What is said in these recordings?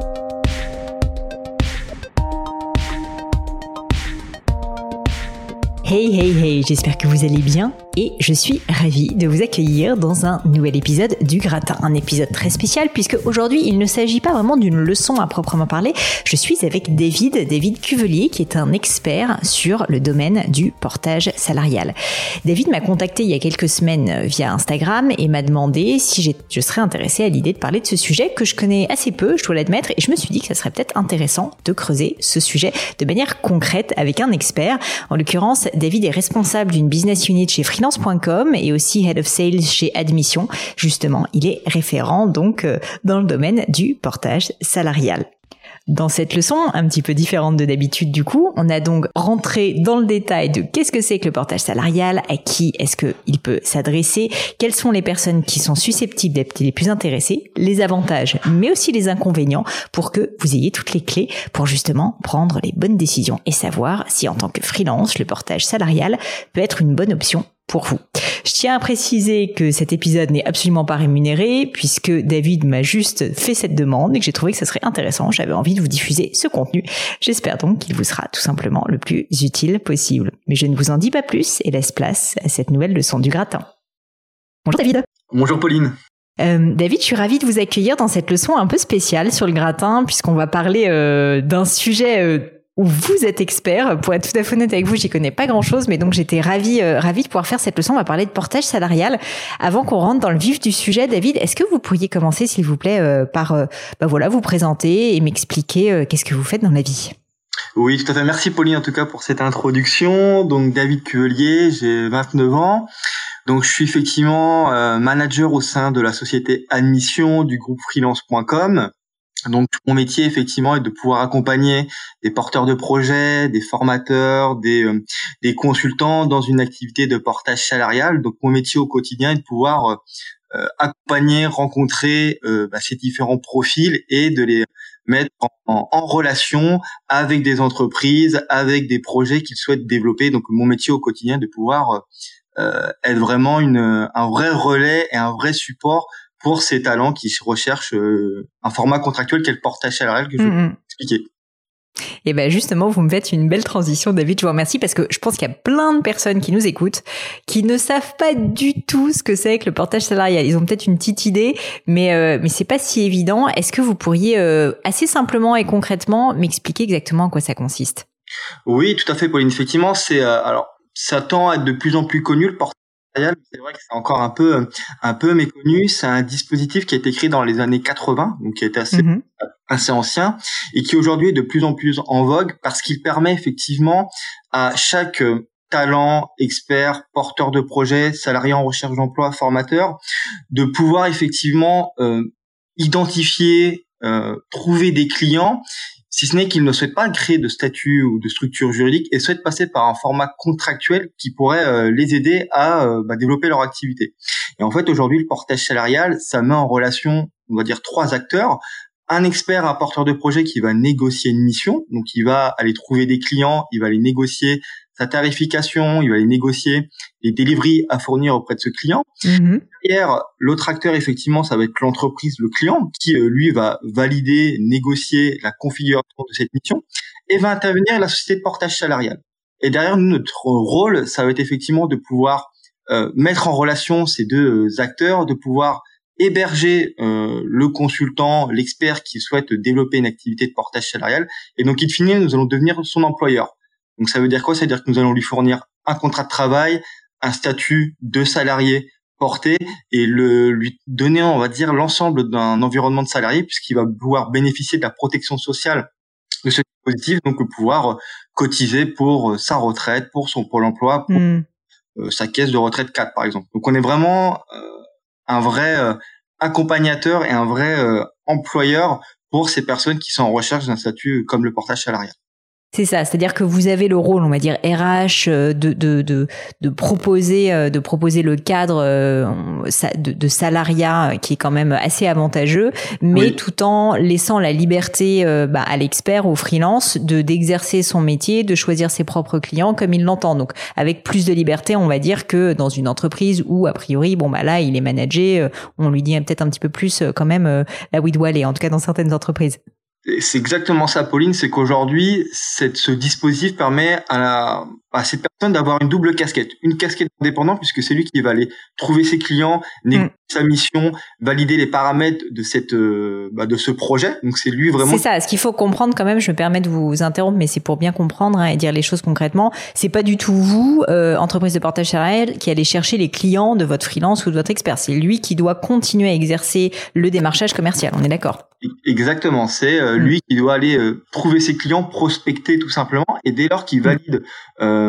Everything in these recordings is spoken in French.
thank you Hey hey hey, j'espère que vous allez bien et je suis ravie de vous accueillir dans un nouvel épisode du Gratin. Un épisode très spécial puisque aujourd'hui il ne s'agit pas vraiment d'une leçon à proprement parler. Je suis avec David, David Cuvelier qui est un expert sur le domaine du portage salarial. David m'a contacté il y a quelques semaines via Instagram et m'a demandé si je serais intéressée à l'idée de parler de ce sujet que je connais assez peu, je dois l'admettre, et je me suis dit que ça serait peut-être intéressant de creuser ce sujet de manière concrète avec un expert, en l'occurrence David est responsable d'une business unit chez freelance.com et aussi head of sales chez Admission. Justement, il est référent donc euh, dans le domaine du portage salarial. Dans cette leçon, un petit peu différente de d'habitude du coup, on a donc rentré dans le détail de qu'est-ce que c'est que le portage salarial, à qui est-ce qu'il peut s'adresser, quelles sont les personnes qui sont susceptibles d'être les plus intéressées, les avantages, mais aussi les inconvénients, pour que vous ayez toutes les clés pour justement prendre les bonnes décisions et savoir si en tant que freelance, le portage salarial peut être une bonne option pour vous. Je tiens à préciser que cet épisode n'est absolument pas rémunéré puisque David m'a juste fait cette demande et que j'ai trouvé que ça serait intéressant. J'avais envie de vous diffuser ce contenu. J'espère donc qu'il vous sera tout simplement le plus utile possible. Mais je ne vous en dis pas plus et laisse place à cette nouvelle leçon du gratin. Bonjour David. Bonjour Pauline. Euh, David, je suis ravie de vous accueillir dans cette leçon un peu spéciale sur le gratin, puisqu'on va parler euh, d'un sujet euh, vous êtes expert. Pour être tout à fait honnête avec vous, j'y connais pas grand chose, mais donc j'étais ravie, euh, ravie de pouvoir faire cette leçon. On va parler de portage salarial. Avant qu'on rentre dans le vif du sujet, David, est-ce que vous pourriez commencer, s'il vous plaît, euh, par, euh, bah voilà, vous présenter et m'expliquer qu'est-ce que vous faites dans la vie? Oui, tout à fait. Merci Pauline en tout cas pour cette introduction. Donc David Cuvelier, j'ai 29 ans. Donc je suis effectivement manager au sein de la société Admission du groupe freelance.com. Donc mon métier effectivement est de pouvoir accompagner des porteurs de projets, des formateurs, des, euh, des consultants dans une activité de portage salarial. Donc mon métier au quotidien est de pouvoir euh, accompagner, rencontrer euh, bah, ces différents profils et de les mettre en, relation avec des entreprises, avec des projets qu'ils souhaitent développer. Donc mon métier au quotidien est de pouvoir être vraiment un vrai relais et un vrai support pour ces talents qui recherchent euh, un format contractuel qu'est le portage salarial que je vais mm, mm. expliquer. Et ben justement, vous me faites une belle transition, David. Je vous remercie parce que je pense qu'il y a plein de personnes qui nous écoutent qui ne savent pas du tout ce que c'est que le portage salarial. Ils ont peut-être une petite idée, mais euh, mais c'est pas si évident. Est-ce que vous pourriez euh, assez simplement et concrètement m'expliquer exactement en quoi ça consiste? Oui, tout à fait, Pauline. Effectivement, c'est euh, alors ça tend à être de plus en plus connu le portage c'est vrai que c'est encore un peu un peu méconnu. C'est un dispositif qui a été créé dans les années 80, donc qui est assez mhm. assez ancien et qui aujourd'hui est de plus en plus en vogue parce qu'il permet effectivement à chaque talent, expert, porteur de projet, salarié en recherche d'emploi, formateur, de pouvoir effectivement euh, identifier, euh, trouver des clients si ce n'est qu'ils ne souhaitent pas créer de statut ou de structure juridique et souhaitent passer par un format contractuel qui pourrait euh, les aider à euh, bah, développer leur activité. Et en fait, aujourd'hui, le portage salarial, ça met en relation, on va dire, trois acteurs. Un expert, un porteur de projet qui va négocier une mission, donc il va aller trouver des clients, il va aller négocier sa tarification, il va aller négocier les deliveries à fournir auprès de ce client. Mm l'autre acteur, effectivement, ça va être l'entreprise, le client, qui euh, lui va valider, négocier la configuration de cette mission et va intervenir la société de portage salarial. Et derrière notre rôle, ça va être effectivement de pouvoir euh, mettre en relation ces deux euh, acteurs, de pouvoir héberger le consultant, l'expert qui souhaite développer une activité de portage salarial. Et donc, in fine, nous allons devenir son employeur. Donc, ça veut dire quoi? Ça veut dire que nous allons lui fournir un contrat de travail, un statut de salarié porter et le lui donner, on va dire, l'ensemble d'un environnement de salarié puisqu'il va pouvoir bénéficier de la protection sociale de ce dispositif, donc pouvoir cotiser pour euh, sa retraite, pour son pôle emploi, pour hmm. euh, sa caisse de retraite 4 par exemple. Donc on est vraiment euh, un vrai accompagnateur et un vrai employeur pour ces personnes qui sont en recherche d'un statut comme le portage salarial. C'est ça, c'est-à-dire que vous avez le rôle, on va dire RH, euh, de de de, de proposer euh, de proposer le cadre euh, de, de, salariat qui est quand même assez avantageux, mais tout en laissant la liberté bah, à l'expert, au freelance, de d'exercer son métier, de choisir ses propres clients comme il l'entend. Donc avec plus de liberté, on va dire que dans une entreprise où a priori, bon bah là il est managé, on lui dit peut-être un petit peu plus quand même la où il doit aller, en tout cas dans certaines entreprises. C'est exactement ça, Pauline. C'est qu'aujourd'hui, ce dispositif permet à, la, à cette personne d'avoir une double casquette. Une casquette indépendant, puisque c'est lui qui va aller trouver ses clients, négocier mm. sa mission, valider les paramètres de cette, euh, bah, de ce projet. Donc c'est lui vraiment. C'est ça. Ce qu'il faut comprendre quand même, je me permets de vous interrompre, mais c'est pour bien comprendre hein, et dire les choses concrètement. C'est pas du tout vous, euh, entreprise de portage salarial, qui allez chercher les clients de votre freelance ou de votre expert. C'est lui qui doit continuer à exercer le démarchage commercial. On est d'accord? Exactement. C'est euh, mm. lui qui doit aller trouver ses clients, prospecter tout simplement, et dès lors qu'il valide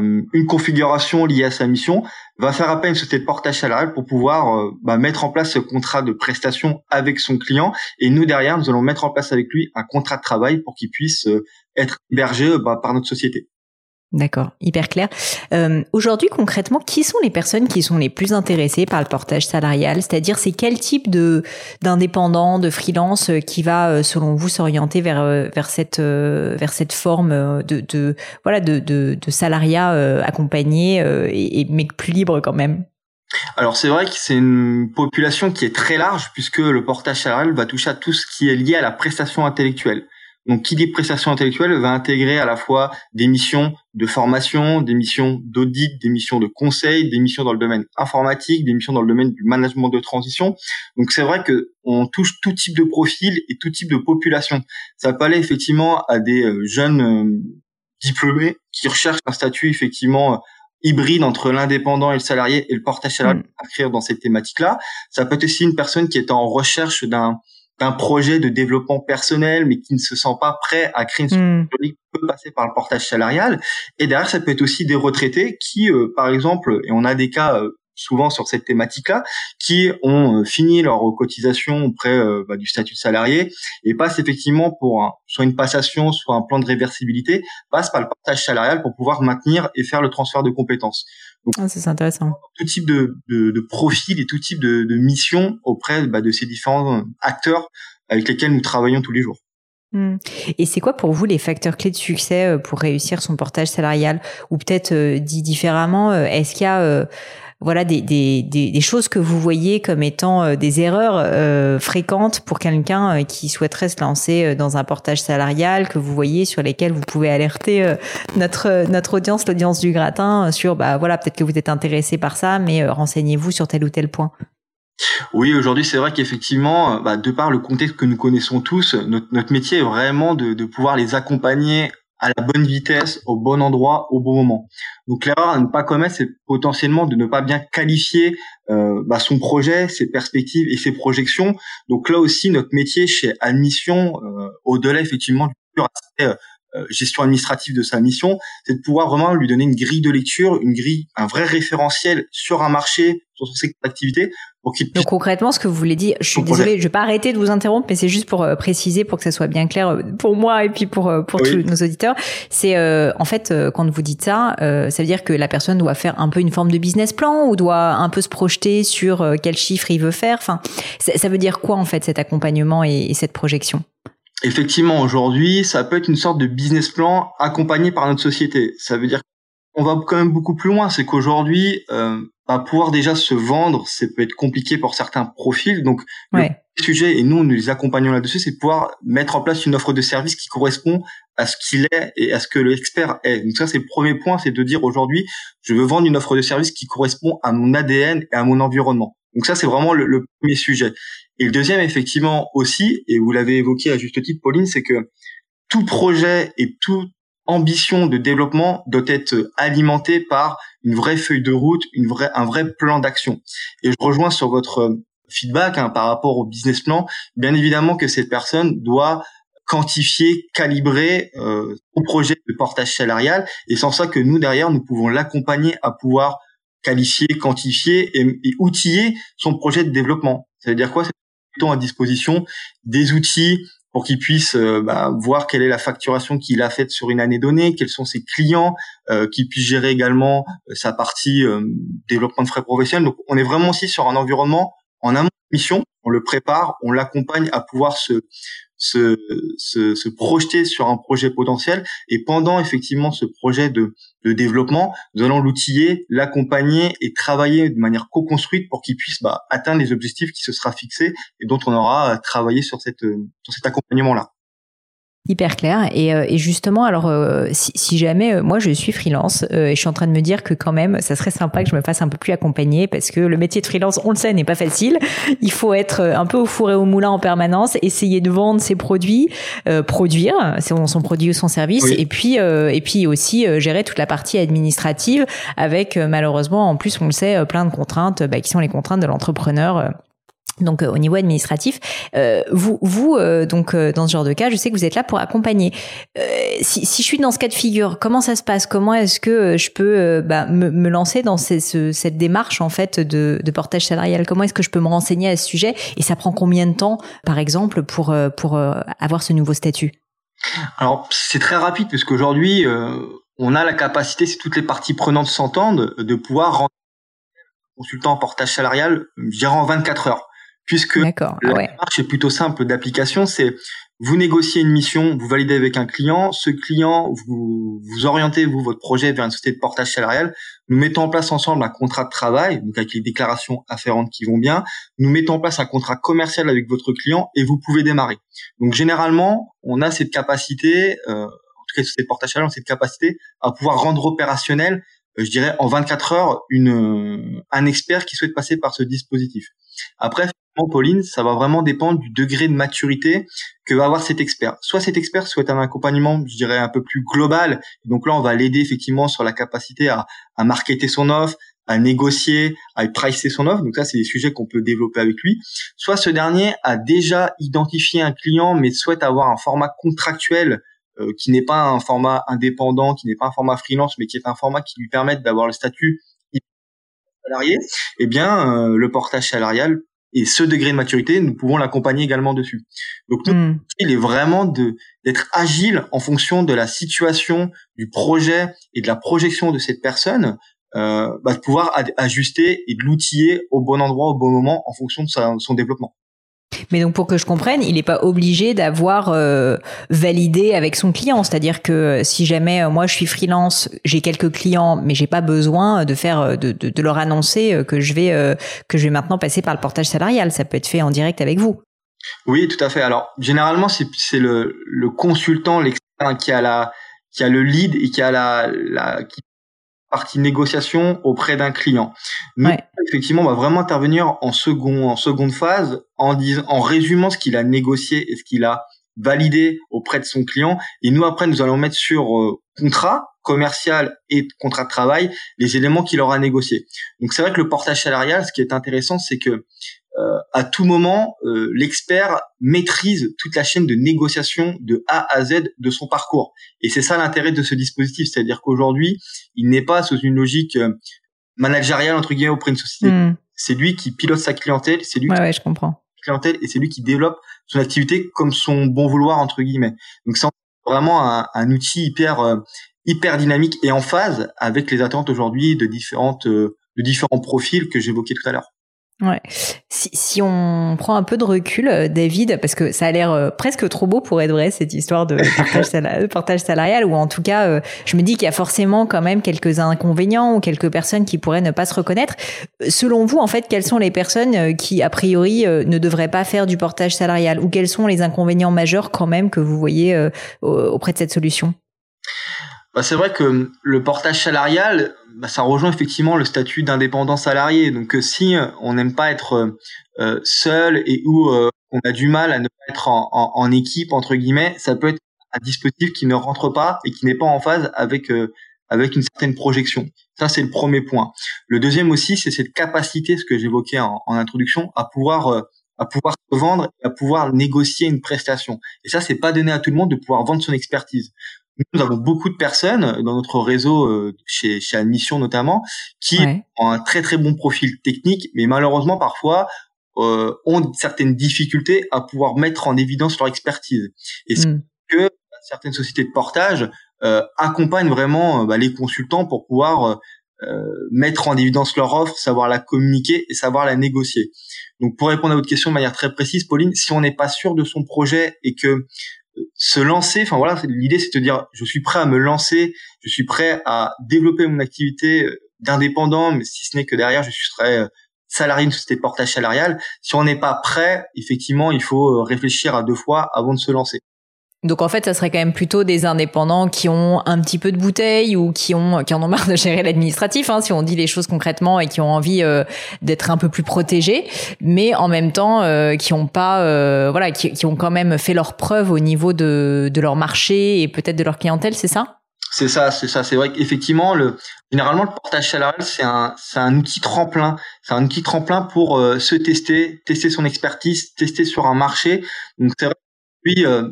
euh, une configuration liée à sa mission, va faire appel à une société de portage salarial pour pouvoir euh, bah, mettre en place ce contrat de prestation avec son client. Et nous, derrière, nous allons mettre en place avec lui un contrat de travail pour qu'il puisse euh, être hébergé bah, par notre société. D'accord, hyper clair. Euh, Aujourd'hui, concrètement, qui sont les personnes qui sont les plus intéressées par le portage salarial? C'est-à-dire, c'est quel type de d'indépendant, de freelance euh, qui va, euh, selon vous, s'orienter vers euh, vers cette vers cette forme de, de voilà de, de, de salariat accompagné et, mais plus libre quand même? Alors c'est vrai que c'est une population qui est très large puisque le portage salarial va toucher à tout ce qui est lié à la prestation intellectuelle. Donc, qui dit prestation intellectuelle va intégrer à la fois des missions de formation, des missions d'audit, des missions de conseil, des missions dans le domaine informatique, des missions dans le domaine du management de transition. Donc, c'est vrai que on touche tout type de profil et tout type de population. Ça peut aller effectivement à des euh, jeunes euh, diplômés qui recherchent un statut effectivement hybride entre l'indépendant et le salarié et le portage salarial mmh. à dans cette thématique-là. Ça peut être aussi une personne qui est en recherche d'un d'un projet de développement personnel, mais qui ne se sent pas prêt à créer une structure mmh. peut passer par le portage salarial. Et derrière, ça peut être aussi des retraités qui, euh, par exemple, et on a des cas euh, souvent sur cette thématique-là, qui ont euh, fini leur cotisation auprès bah, du statut de salarié et passent effectivement pour soit une passation, soit un plan de réversibilité, passent par le portage salarial pour pouvoir maintenir et faire le transfert de compétences. Ah, c'est intéressant. Tout type de, de, de, profil et tout type de, de mission auprès bah, de ces différents acteurs avec lesquels nous travaillons tous les jours. Hmm. Et c'est quoi pour vous les facteurs clés de succès euh, pour réussir son portage salarial? Ou peut-être euh, dit différemment, euh, est-ce qu'il y a voilà des, des, des, choses que vous voyez comme étant euh, des erreurs euh, fréquentes pour quelqu'un euh, qui souhaiterait se lancer dans un portage salarial que vous voyez sur lesquels vous pouvez alerter notre notre audience l'audience du gratin sur bah voilà peut-être que vous êtes intéressé par ça mais renseignez-vous sur tel ou tel point. Oui, aujourd'hui, c'est vrai qu'effectivement, bah, de par le contexte que nous connaissons tous, notre, notre métier est vraiment de, de pouvoir les accompagner à la bonne vitesse, au bon endroit, au bon moment. Donc l'erreur à ne pas commettre, c'est potentiellement de ne pas bien qualifier euh, bah, son projet, ses perspectives et ses projections. Donc là aussi, notre métier chez Admission, euh, au-delà effectivement du pur aspect euh, euh, gestion administrative de sa mission, c'est de pouvoir vraiment lui donner une grille de lecture, une grille, un vrai référentiel sur un marché, sur son secteur d'activité, donc concrètement, ce que vous voulez dire, je suis désolée, je vais pas arrêter de vous interrompre, mais c'est juste pour euh, préciser, pour que ça soit bien clair euh, pour moi et puis pour euh, pour tous nos auditeurs. C'est en fait quand vous dites ça, ça veut dire que la personne doit faire un peu une forme de business plan ou doit un peu se projeter sur quel chiffre il veut faire? Enfin, ça veut dire quoi en fait cet accompagnement et, cette projection? Effectivement, aujourd'hui, ça peut être une sorte de business plan accompagné par notre société. Ça veut dire qu'on va quand même beaucoup plus loin. C'est qu'aujourd'hui, euh, à pouvoir déjà se vendre, ça peut être compliqué pour certains profils. Donc, le sujet, et nous, nous les accompagnons là-dessus, c'est de pouvoir mettre en place une offre de service qui correspond à ce qu'il est et à ce que l'expert est. Donc ça, c'est le premier point, c'est de dire aujourd'hui, je veux vendre une offre de service qui correspond à mon ADN et à mon environnement. Donc ça, c'est vraiment le, le, premier sujet. Et le deuxième, effectivement, aussi, et vous l'avez évoqué à juste titre, Pauline, c'est que tout projet et tout ambition de développement doit être alimentée par une vraie feuille de route, une vraie, un vrai plan d'action. Et je rejoins sur votre feedback hein, par rapport au business plan. Bien évidemment que cette personne doit quantifier, calibrer euh, projet de portage salarial. Et sans ça que nous, derrière, nous pouvons l'accompagner à pouvoir qualifier, quantifier et, outiller son projet de développement. Ça veut dire quoi? C'est à disposition des outils pour qu'il puisse euh, bah, voir quelle est la facturation qu'il a faite sur une année donnée, quels sont ses clients, euh, qu'il puisse gérer également euh, sa partie euh, développement de frais professionnels. Donc on est vraiment aussi sur un environnement en amont de mission, on le prépare, on l'accompagne à pouvoir se, se, projeter sur un projet potentiel. Et pendant effectivement ce projet de, développement, nous allons l'outiller, l'accompagner et travailler de manière co-construite pour qu'il puisse bah, atteindre les objectifs qui se sera fixés et dont on aura travaillé sur, cette, sur cet accompagnement-là. Hyper clair. Et, euh, et justement, alors, euh, si, si, jamais euh, moi je suis freelance et je suis en train de me dire que quand même, ça serait sympa que je me fasse un peu plus accompagner parce que le métier de freelance, on le sait, n'est pas facile. Il faut être un peu au four et au moulin en permanence, essayer de vendre ses produits, produire son, son, produit ou son service, et puis et puis aussi gérer toute la partie administrative avec malheureusement en plus on le sait plein de contraintes bah, qui sont les contraintes de l'entrepreneur donc euh, au niveau administratif, euh, vous, vous euh, donc dans ce genre de cas, je sais que vous êtes là pour accompagner. Si, si, je suis dans ce cas de figure, comment ça se passe? Comment est-ce que je peux bah, me, me, lancer dans ce, cette démarche en fait de, de portage salarial? Comment est-ce que je peux me renseigner à ce sujet? Et ça prend combien de temps, par exemple, pour pour avoir ce nouveau statut? Alors c'est très rapide parce qu'aujourd'hui on a la capacité, si toutes les parties prenantes s'entendent, de pouvoir rendre consultant en portage salarial, je dirais en 24 heures puisque la ah démarche est plutôt simple d'application, c'est vous négociez une mission, vous validez avec un client, ce client, vous, vous orientez vous votre projet vers une société de portage salarial, nous mettons en place ensemble un contrat de travail, donc avec les déclarations afférentes qui vont bien, nous mettons en place un contrat commercial avec votre client et vous pouvez démarrer. Donc généralement, on a cette capacité, euh, en tout cas société de portage salarial, on a cette capacité à pouvoir rendre opérationnel, euh, je dirais en 24 heures, une, un expert qui souhaite passer par ce dispositif. Après, Pauline, ça va vraiment dépendre du degré de maturité que va avoir cet expert. Soit cet expert souhaite un accompagnement, je dirais, un peu plus global. Donc là, on va l'aider effectivement sur la capacité à, à marketer son offre, à négocier, à pricer son offre. Donc ça, c'est des sujets qu'on peut développer avec lui. Soit ce dernier a déjà identifié un client, mais souhaite avoir un format contractuel euh, qui n'est pas un format indépendant, qui n'est pas un format freelance, mais qui est un format qui lui permette d'avoir le statut salarié. Eh bien, euh, le portage salarial et ce degré de maturité, nous pouvons l'accompagner également dessus. Donc, hmm. il est vraiment de d'être agile en fonction de la situation, du projet et de la projection de cette personne, euh, bah, de pouvoir ajuster et de l'outiller au bon endroit, au bon moment, en fonction de son développement. Mais donc pour que je comprenne, il n'est pas obligé d'avoir euh, validé avec son client. C'est-à-dire que euh, si jamais euh, moi je suis freelance, j'ai quelques clients, mais j'ai pas besoin de faire de, leur annoncer que je vais que je vais maintenant passer par le portage salarial. Ça peut être fait en direct avec vous. Oui, tout à fait. Alors généralement c'est le, consultant, l'expert qui a la qui a le lead et qui a la, partie négociation auprès d'un client. Nous, effectivement, on va vraiment intervenir en second, en seconde phase, en disant, en résumant ce qu'il a négocié et ce qu'il a validé auprès de son client. Et nous, après, nous allons mettre sur euh, contrat commercial et contrat de travail les éléments qu'il aura négociés. Donc, c'est vrai que le portage salarial, ce qui est intéressant, c'est que euh, à tout moment, euh, l'expert maîtrise toute la chaîne de négociation de A à Z de son parcours. Et c'est ça l'intérêt de ce dispositif, c'est-à-dire qu'aujourd'hui, il n'est pas sous une logique euh, managériale entre guillemets auprès d'une société. Hmm. C'est lui qui pilote sa clientèle, c'est lui qui je comprends. clientèle et c'est lui qui développe son activité comme son bon vouloir entre guillemets. Donc c'est vraiment un, un, outil hyper hyper dynamique et en phase avec les attentes aujourd'hui de différentes de différents profils que j'évoquais tout à l'heure. Ouais. Si, si, on prend un peu de recul, euh, David, parce que ça a l'air euh, presque trop beau pour être vrai cette histoire de partage, salarial, ou en tout cas, euh, je me dis qu'il y a forcément quand même quelques inconvénients ou quelques personnes qui pourraient ne pas se reconnaître. Selon vous, en fait, quelles sont les personnes qui, a priori, ne devraient pas faire du portage salarial, ou quels sont les inconvénients majeurs quand même que vous voyez auprès de cette solution? Bah, c'est vrai que le portage salarial, bah, ça rejoint effectivement le statut d'indépendant salarié. Donc euh, si euh, on n'aime pas être euh, seul et où on a du mal à ne pas être en, équipe entre guillemets, ça peut être un dispositif qui ne rentre pas et qui n'est pas en phase avec avec une certaine projection. Ça c'est le premier point. Le deuxième aussi, c'est cette capacité, ce que j'évoquais en, en, introduction, à pouvoir à pouvoir se vendre, à pouvoir négocier une prestation. Et ça, c'est pas donné à tout le monde de pouvoir vendre son expertise nous avons beaucoup de personnes dans notre réseau, euh, chez, chez Admission notamment, qui ont un très très bon profil technique, mais malheureusement parfois euh, ont certaines difficultés à pouvoir mettre en évidence leur expertise. Et c'est hmm. que certaines sociétés de portage euh, accompagnent vraiment bah, les consultants pour pouvoir mettre en évidence leur offre, savoir la communiquer et savoir la négocier. Donc pour répondre à votre question de manière très précise, Pauline, si on n'est pas sûr de son projet et que se lancer, enfin voilà, l'idée c'est de dire je suis prêt à me lancer, je suis prêt à développer mon activité euh, d'indépendant, mais si ce n'est que derrière je serai euh, salarié d'une société de portage salarial. Si on n'est pas prêt, effectivement, il faut euh, réfléchir à deux fois avant de se lancer. Donc en fait, ça serait quand même plutôt des indépendants qui ont un petit peu de bouteille ou qui ont qui en ont marre de gérer l'administratif, hein, si on dit les choses concrètement et qui ont envie euh, d'être un peu plus protégés, mais en même temps euh, qui ont pas, euh, voilà, qui, qui, ont quand même fait leur preuve au niveau de de leur marché et peut-être de leur clientèle, c'est ça? C'est ça, c'est ça. C'est vrai qu'effectivement, le généralement le portage salarial c'est un c'est un outil tremplin, c'est un outil tremplin pour se tester, tester son expertise, tester sur un marché. Donc c'est vrai euh,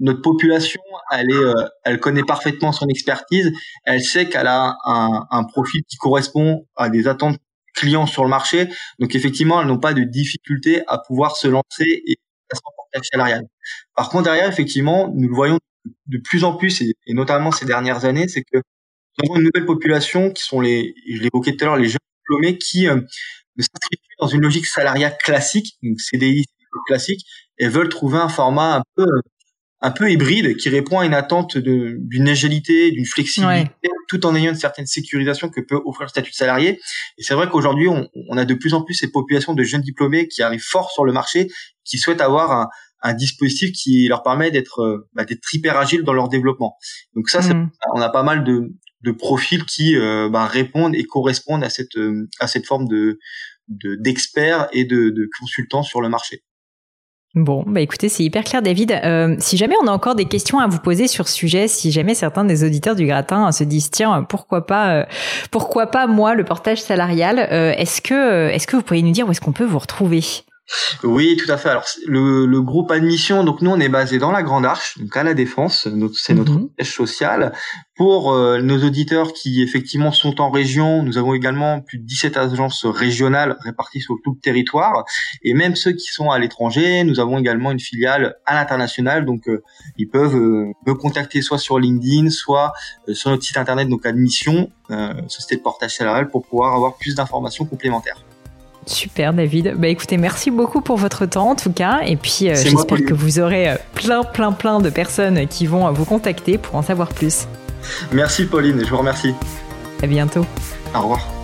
notre population, elle est, euh, elle connaît parfaitement son expertise. Elle sait qu'elle a un, profil qui correspond à des attentes clients sur le marché. Donc effectivement, elles n'ont pas de difficulté à pouvoir se lancer et à se portage salarial. Par contre, derrière, effectivement, nous le voyons de plus en plus, et, notamment ces dernières années, c'est que nous avons une nouvelle population qui sont les, je l'évoquais tout à l'heure, les jeunes diplômés qui euh, s'inscrivent dans une logique salariale classique, donc CDI classique, et veulent trouver un format un peu un peu hybride qui répond à une attente d'une agilité, d'une flexibilité, tout en ayant une certaine sécurisation que peut offrir le statut de salarié. Et c'est vrai qu'aujourd'hui, on, on, a de plus en plus ces populations de jeunes diplômés qui arrivent fort sur le marché, qui souhaitent avoir un, un dispositif qui leur permet d'être bah, d'être hyper agile dans leur développement. Donc ça, mmh. on a pas mal de, de profils qui euh, bah, répondent et correspondent à cette à cette forme de d'experts et de, de consultants sur le marché. Bon, bah écoutez, c'est hyper clair, David. Euh, si jamais on a encore des questions à vous poser sur ce sujet, si jamais certains des auditeurs du gratin se disent tiens, pourquoi pas, euh, pourquoi pas moi le portage salarial, euh, est-ce que, est-ce que vous pourriez nous dire où est-ce qu'on peut vous retrouver? Oui, tout à fait. Alors le, le, groupe admission, donc nous on est basé dans la Grande Arche, donc à la Défense, c'est notre mhm. siège social. Pour euh, nos auditeurs qui effectivement sont en région, nous avons également plus de 17 agences régionales réparties sur tout le territoire, et même ceux qui sont à l'étranger, nous avons également une filiale à l'international, donc euh, ils peuvent euh, me contacter soit sur LinkedIn, soit sur notre site internet, donc admission, société de portage salarial, pour pouvoir avoir plus d'informations complémentaires. Super David. Bah écoutez, merci beaucoup pour votre temps en tout cas. Et puis euh, j'espère que vous aurez euh, plein, plein, plein de personnes qui vont vous contacter pour en savoir plus. Merci Pauline, je vous remercie. À bientôt. Au revoir.